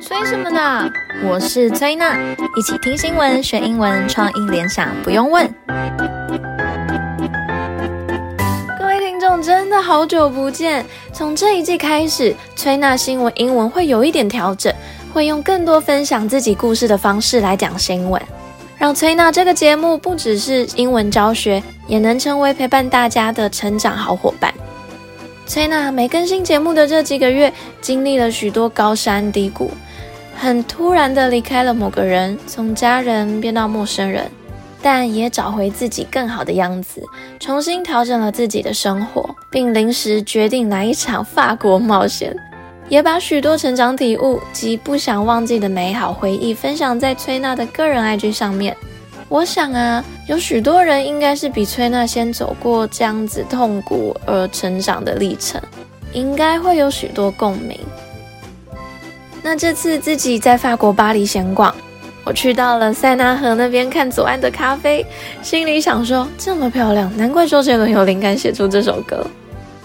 催什么呢？我是崔娜，一起听新闻学英文，创意联想不用问。各位听众，真的好久不见！从这一季开始，崔娜新闻英文会有一点调整，会用更多分享自己故事的方式来讲新闻，让崔娜这个节目不只是英文教学，也能成为陪伴大家的成长好伙伴。崔娜没更新节目的这几个月，经历了许多高山低谷，很突然的离开了某个人，从家人变到陌生人，但也找回自己更好的样子，重新调整了自己的生活，并临时决定来一场法国冒险，也把许多成长体悟及不想忘记的美好回忆分享在崔娜的个人 IG 上面。我想啊，有许多人应该是比崔娜先走过这样子痛苦而成长的历程，应该会有许多共鸣。那这次自己在法国巴黎闲逛，我去到了塞纳河那边看左岸的咖啡，心里想说：这么漂亮，难怪周杰伦有灵感写出这首歌。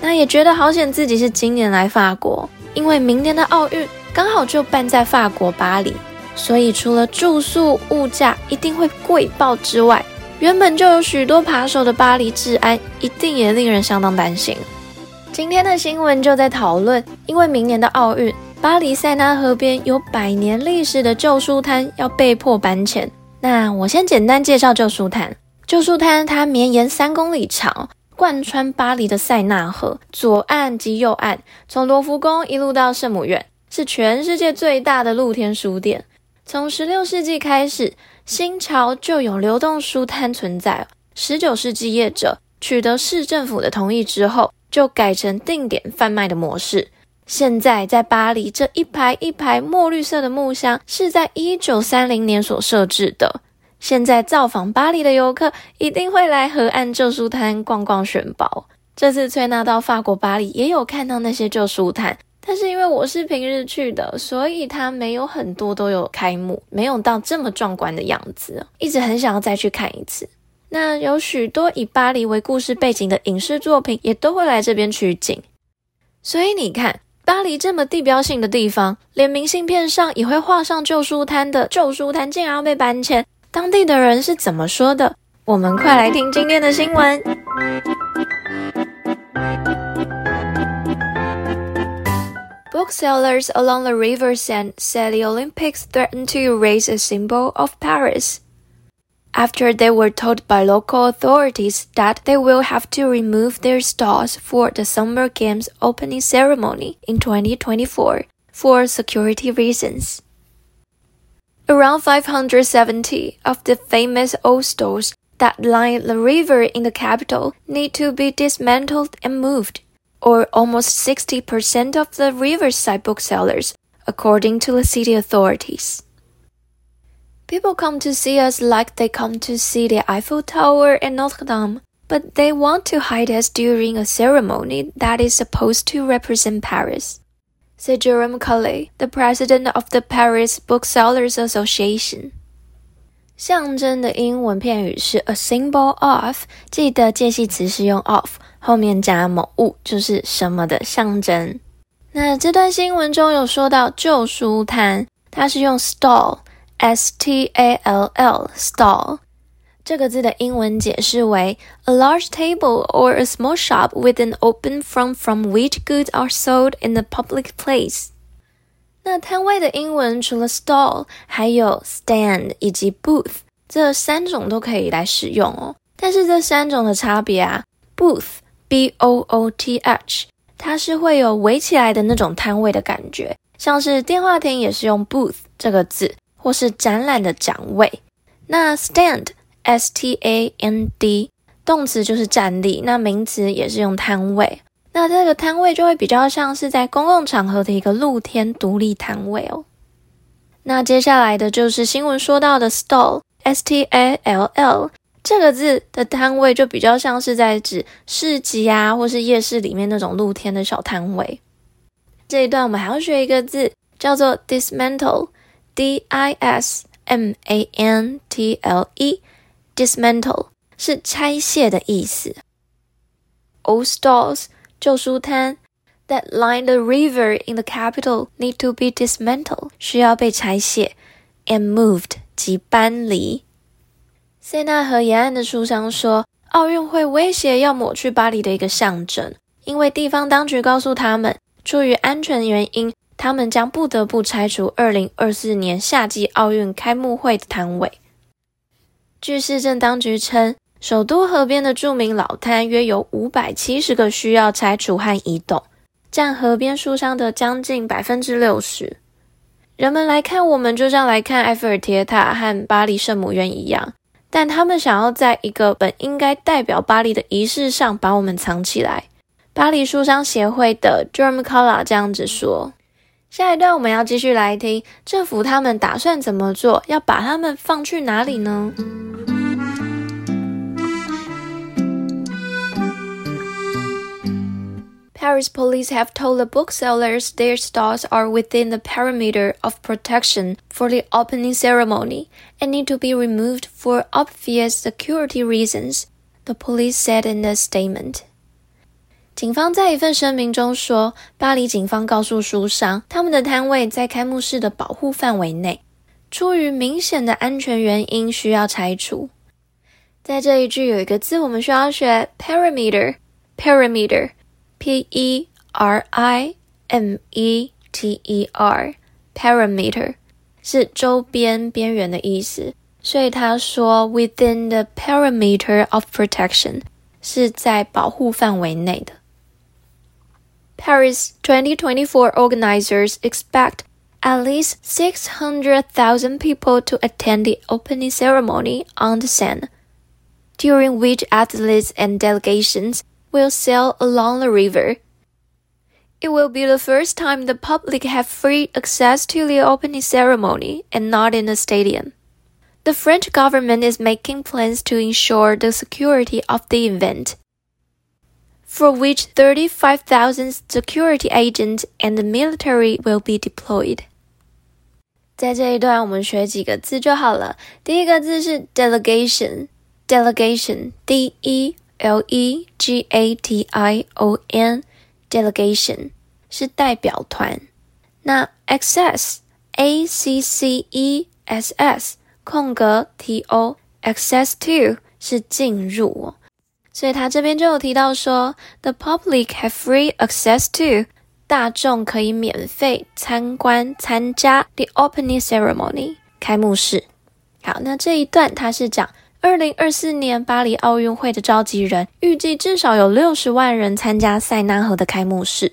那也觉得好险自己是今年来法国，因为明年的奥运刚好就办在法国巴黎。所以，除了住宿物价一定会贵爆之外，原本就有许多扒手的巴黎治安一定也令人相当担心。今天的新闻就在讨论，因为明年的奥运，巴黎塞纳河边有百年历史的旧书摊要被迫搬迁。那我先简单介绍旧书摊。旧书摊它绵延三公里长，贯穿巴黎的塞纳河左岸及右岸，从罗浮宫一路到圣母院，是全世界最大的露天书店。从十六世纪开始，新潮就有流动书摊存在。十九世纪，业者取得市政府的同意之后，就改成定点贩卖的模式。现在在巴黎，这一排一排墨绿色的木箱是在一九三零年所设置的。现在造访巴黎的游客一定会来河岸旧书摊逛逛选宝。这次崔娜到法国巴黎，也有看到那些旧书摊。但是因为我是平日去的，所以它没有很多都有开幕，没有到这么壮观的样子。一直很想要再去看一次。那有许多以巴黎为故事背景的影视作品，也都会来这边取景。所以你看，巴黎这么地标性的地方，连明信片上也会画上旧书摊的旧书摊竟然要被搬迁，当地的人是怎么说的？我们快来听今天的新闻。Booksellers along the River Seine say the Olympics threatened to erase a symbol of Paris after they were told by local authorities that they will have to remove their stalls for the Summer Games opening ceremony in 2024 for security reasons. Around 570 of the famous old stalls that line the river in the capital need to be dismantled and moved or almost 60% of the riverside booksellers, according to the city authorities. People come to see us like they come to see the Eiffel Tower and Notre Dame, but they want to hide us during a ceremony that is supposed to represent Paris, said Jerome Collet, the president of the Paris Booksellers Association. 象征的英文片语是 a symbol of，记得介系词是用 of。 后面加某物就是什么的象征。那这段新闻中有说到旧书摊，它是用 stall，s t a l l stall 这个字的英文解释为 a large table or a small shop with an open front from which goods are sold in the public place。那摊位的英文除了 stall，还有 stand 以及 booth，这三种都可以来使用哦。但是这三种的差别啊，booth。B O O T H，它是会有围起来的那种摊位的感觉，像是电话亭也是用 booth 这个字，或是展览的展位。那 stand，S T A N D，动词就是站立，那名词也是用摊位。那这个摊位就会比较像是在公共场合的一个露天独立摊位哦。那接下来的就是新闻说到的 stall，S T A L L。这个字的摊位就比较像是在指市集啊，或是夜市里面那种露天的小摊位。这一段我们还要学一个字，叫做 dismantle，D I S M A N T L E，dismantle 是拆卸的意思。Old stalls 旧书摊 that line the river in the capital need to be dismantled，需要被拆卸，and moved 即搬离。塞纳河沿岸的书商说，奥运会威胁要抹去巴黎的一个象征，因为地方当局告诉他们，出于安全原因，他们将不得不拆除2024年夏季奥运开幕会的摊位。据市政当局称，首都河边的著名老摊约有570个需要拆除和移动，占河边书商的将近百分之六十。人们来看我们，就像来看埃菲尔铁塔和巴黎圣母院一样，但他们想要在一个本应该代表巴黎的仪式上把我们藏起来。巴黎书商协会的 j e r m c o l l a 这样子说。下一段我们要继续来听政府他们打算怎么做，要把他们放去哪里呢 ？Paris police have told the booksellers their stalls are within the perimeter of protection for the opening ceremony and need to be removed for obvious security reasons, the police said in a statement. 警方在一份声明中说，巴黎警方告诉书商，他们的摊位在开幕式的保护范围内，出于明显的安全原因需要拆除。在这一句有一个字我们需要学，perimeter，perimeter。 P E R I M E T E R，perimeter 是周边、边缘的意思，所以他说 within the perimeter of protection 是在保护范围内的。Paris 2024 organizers expect at least 600,000 people to attend the opening ceremony on the Seine, during which athletes and delegations will sail along the river. It will be the first time the public have free access to the opening ceremony and not in a stadium. The French government is making plans to ensure the security of the event, for which 35,000 security agents and the military will be deployed. 在这一段，我们学几个字就好了。第一个字是 delegation，delegation，D E。 L E G A T I O N，delegation 是代表团。那 access A C C E S S 空格 T O access to 是进入，所以他这边就有提到说，the public have free access to 大众可以免费参观参加 the opening ceremony 开幕式。好，那这一段他是讲。二零二四年巴黎奥运会的召集人预计至少有六十万人参加塞纳河的开幕式。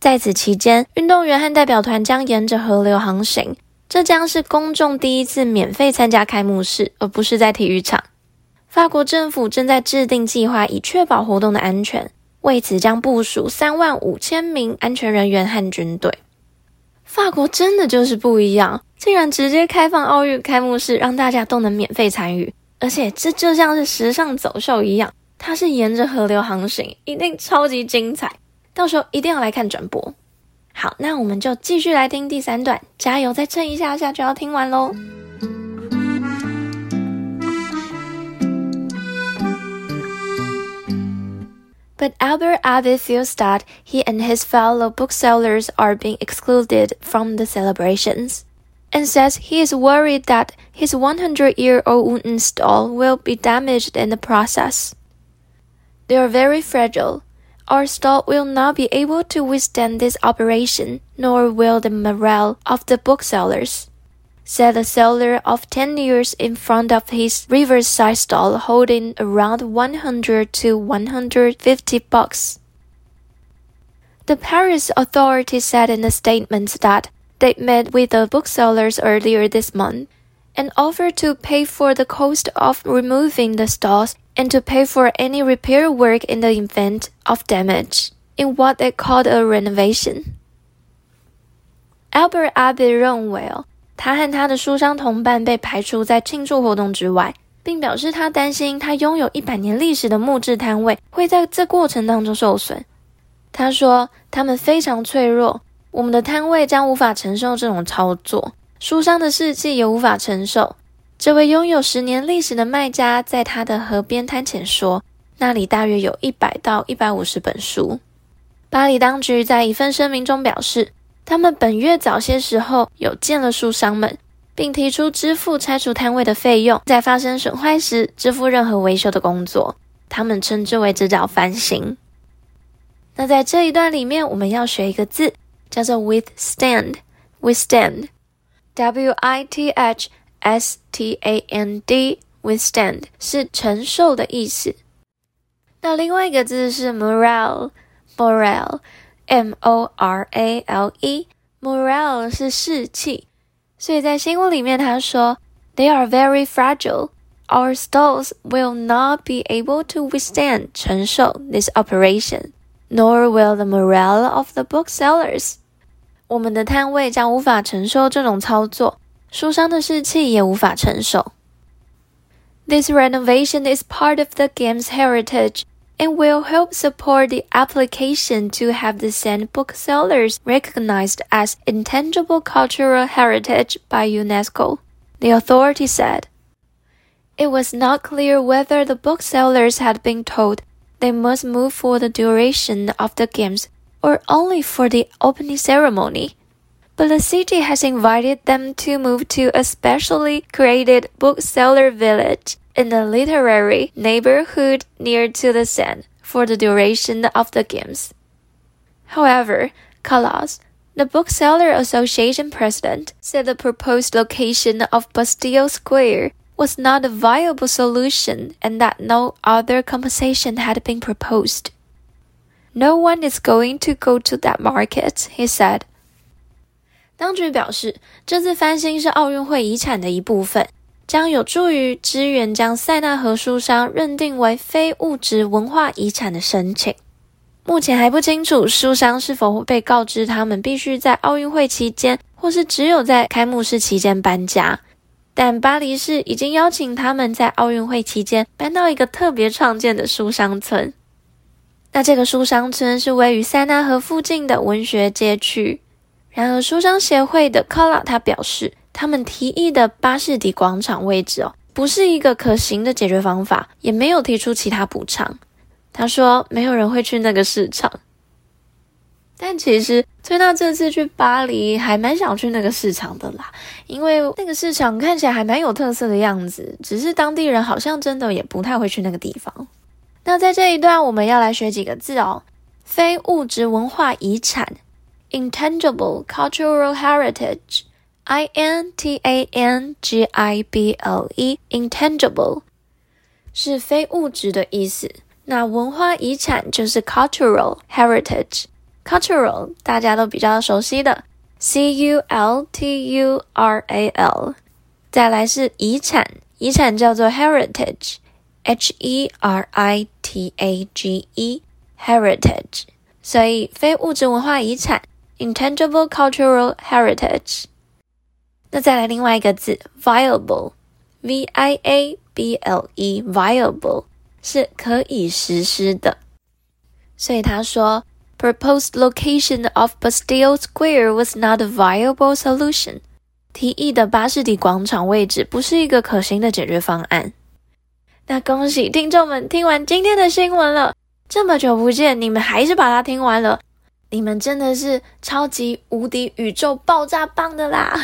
在此期间，运动员和代表团将沿着河流航行。这将是公众第一次免费参加开幕式，而不是在体育场。法国政府正在制定计划，以确保活动的安全。为此，将部署三万五千名安全人员和军队。法国真的就是不一样，竟然直接开放奥运开幕式，让大家都能免费参与。而且这就像是时尚走秀一样，它是沿着河流航行，一定超级精彩。到时候一定要来看转播。好，那我们就继续来听第三段，加油，再撑一下下就要听完喽。But Albert Abbé feels that he and his fellow booksellers are being excluded from the celebrations. and says he is worried that his 100-year-old wooden stall will be damaged in the process. They are very fragile. Our stall will not be able to withstand this operation, nor will the morale of the booksellers, said the seller of 10 years in front of his riverside stall holding around 100 to 150 books. The Paris authorities said in a statement that they met with the booksellers earlier this month and offered to pay for the cost of removing the stalls and to pay for any repair work in the event of damage in what they called a renovation. Albert Abbé 认为哦，他和他的书商同伴被排除在庆祝活动之外，并表示他担心他拥有一百年历史的木质摊位会在这过程当中受损。他说他们非常脆弱。 我们的摊位将无法承受这种操作，书商的士气也无法承受。这位拥有十年历史的卖家在他的河边摊前说：“那里大约有一百到一百五十本书。”巴黎当局在一份声明中表示，他们本月早些时候有见了书商们，并提出支付拆除摊位的费用，在发生损坏时支付任何维修的工作。他们称之为这叫翻新。那在这一段里面，我们要学一个字，叫做 withstand。withstand，W-I-T-H-S-T-A-N-D。withstand 是承受的意思。那另外一个字是 morale，morale，M-O-R-A-L-E。morale 是士气。所以在新闻里面，他说：“They are very fragile. Our stalls will not be able to withstand 承受 this operation.” Nor will the morale of the booksellers。我们的摊位将无法承受这种操作，书商的士气也无法承受。This renovation is part of the game's heritage and will help support the application to have the Seine booksellers recognized as intangible cultural heritage by UNESCO, the authority said. It was not clear whether the booksellers had been told they must move for the duration of the games or only for the opening ceremony. But the city has invited them to move to a specially created bookseller village in the literary neighborhood near to the Seine for the duration of the games. However, Calas, the Bookseller Association president, said the proposed location of Bastille Square was not a viable solution and that no other compensation had been proposed. No one is going to go to that market, he said. 当局表示，这次翻新是奥运会遗产的一部分，将有助于支援将塞纳河书商认定为非物质文化遗产的申请。目前还不清楚书商是否会被告知他们必须在奥运会期间，或是只有在开幕式期间搬家。 但巴黎市已经邀请他们在奥运会期间搬到一个特别创建的书商村。那这个书商村是位于塞纳河附近的文学街区。然而，书商协会的科拉他表示，他们提议的巴士底广场位置哦，不是一个可行的解决方法，也没有提出其他补偿。他说，没有人会去那个市场。但其实崔娜这次去巴黎还蛮想去那个市场的啦，因为那个市场看起来还蛮有特色的样子，只是当地人好像真的也不太会去那个地方。那在这一段我们要来学几个字哦，非物质文化遗产 （intangible cultural heritage），I N T A N G I B L E，intangible 是非物质的意思，那文化遗产就是 cultural heritage。Cultural 大家都比较熟悉的，C U L T U R A L，再来是遗产，遗产叫做 heritage，H E R I T A G E，heritage，所以非物质文化遗产，intangible cultural heritage。那再来另外一个字，viable，V I A B L E，viable 是可以实施的，所以他说。 Proposed location of Bastille Square was not a viable solution. 提议的巴士底广场位置不是一个可行的解决方案。那恭喜听众们听完今天的新闻了，这么久不见，你们还是把它听完了，你们真的是超级无敌宇宙爆炸棒的啦！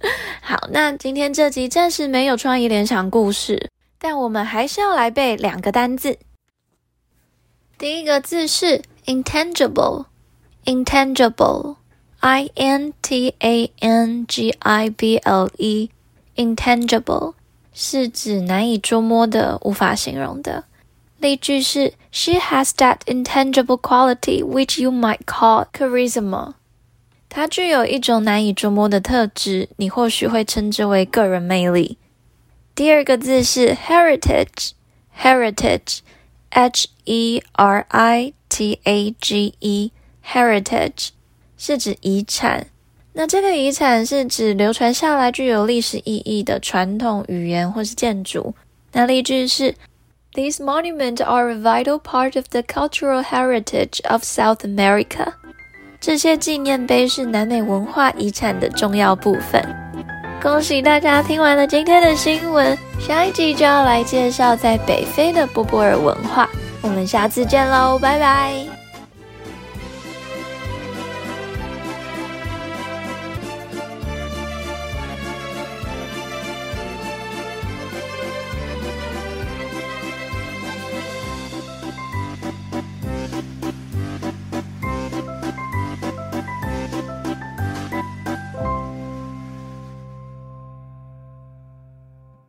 好，那今天这集暂时没有创意联想故事，但我们还是要来背两个单字。第一个字是。intangible, intangible, I N T A N G I B L E, intangible 是指难以捉摸的、无法形容的。例句是：She has that intangible quality which you might call charisma。她具有一种难以捉摸的特质，你或许会称之为个人魅力。第二个字是 heritage, heritage, H E R I。T A G E heritage 是指遗产，那这个遗产是指流传下来具有历史意义的传统语言或是建筑。那例句是：These monuments are a vital part of the cultural heritage of South America。这些纪念碑是南美文化遗产的重要部分。 恭喜大家听完了今天的新闻，下一集就要来介绍在北非的波波尔文化。我们下次见喽，拜拜。